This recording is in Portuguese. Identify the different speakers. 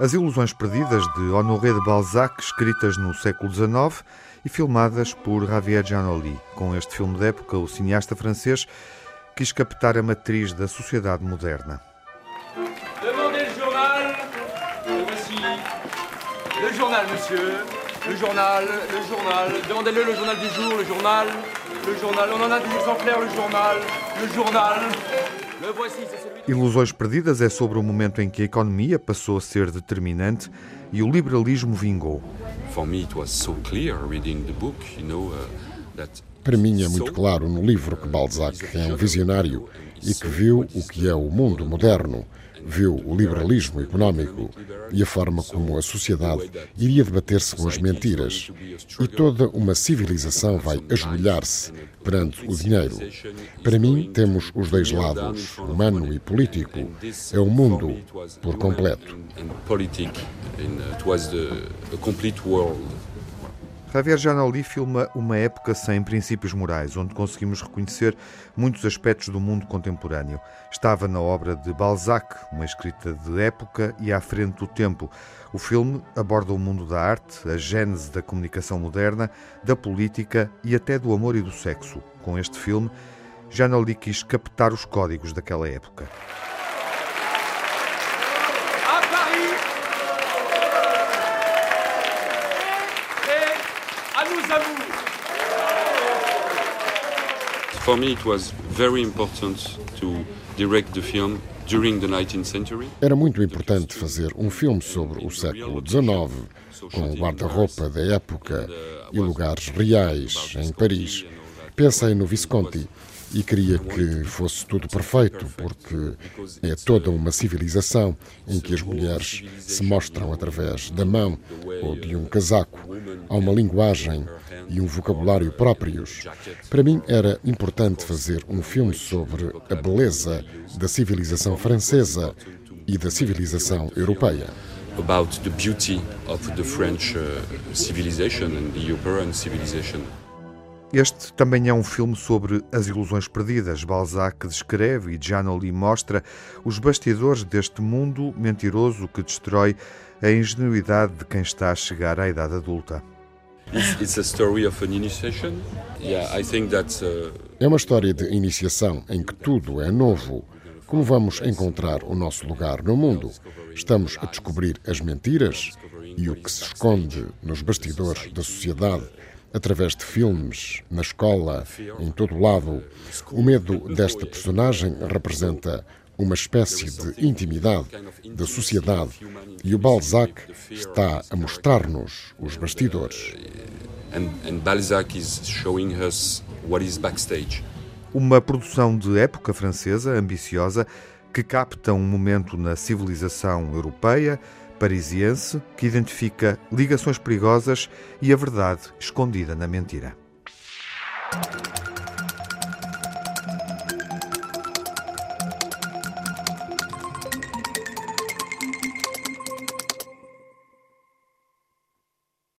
Speaker 1: As Ilusões Perdidas de Honoré de Balzac, escritas no século XIX e filmadas por Javier Giannoli. Com este filme de época, o cineasta francês quis captar a matriz da sociedade moderna.
Speaker 2: Demandez le journal. Voici le journal, monsieur. Le journal, le journal. Demandez-le le journal du jour, le journal. Le journal. On en a des exemplaires, le journal. Le journal. Le voici, c'est celui.
Speaker 1: Ilusões Perdidas é sobre o momento em que a economia passou a ser determinante e o liberalismo vingou.
Speaker 3: For me, it was so clear reading the book, you know, uh, that
Speaker 4: Para mim é muito claro no livro que Balzac é um visionário e que viu o que é o mundo moderno, viu o liberalismo económico e a forma como a sociedade iria debater-se com as mentiras. E toda uma civilização vai ajoelhar-se perante o dinheiro. Para mim, temos os dois lados, humano e político. É o mundo por completo.
Speaker 1: Javier Giannoli filma uma época sem princípios morais, onde conseguimos reconhecer muitos aspectos do mundo contemporâneo. Estava na obra de Balzac, uma escrita de época e à frente do tempo. O filme aborda o mundo da arte, a gênese da comunicação moderna, da política e até do amor e do sexo. Com este filme, Giannoli quis captar os códigos daquela época.
Speaker 2: À nous amour.
Speaker 3: For me, it was very important to direct the film during the 19th century.
Speaker 4: Era muito importante fazer um filme sobre o século XIX, com o guarda-roupa da época e lugares reais em Paris. Pensei no Visconti e queria que fosse tudo perfeito, porque é toda uma civilização em que as mulheres se mostram através da mão ou de um casaco. Há uma linguagem e um vocabulário próprios. Para mim era importante fazer um filme sobre a beleza da civilização francesa e da civilização europeia.
Speaker 3: about the beauty of the French uh, civilization and the European civilization.
Speaker 1: Este também é um filme sobre as ilusões perdidas. Balzac descreve e Giannoli mostra os bastidores deste mundo mentiroso que destrói a ingenuidade de quem está a chegar à idade adulta.
Speaker 4: É uma história de iniciação em que tudo é novo. Como vamos encontrar o nosso lugar no mundo? Estamos a descobrir as mentiras e o que se esconde nos bastidores da sociedade, através de filmes, na escola, em todo lado. O medo desta personagem representa uma espécie de intimidade da sociedade e o Balzac está a mostrar-nos os bastidores.
Speaker 3: and, and Balzac is showing us what is backstage.
Speaker 1: Uma produção de época francesa, ambiciosa, que capta um momento na civilização europeia, parisiense, que identifica ligações perigosas e a verdade escondida na mentira.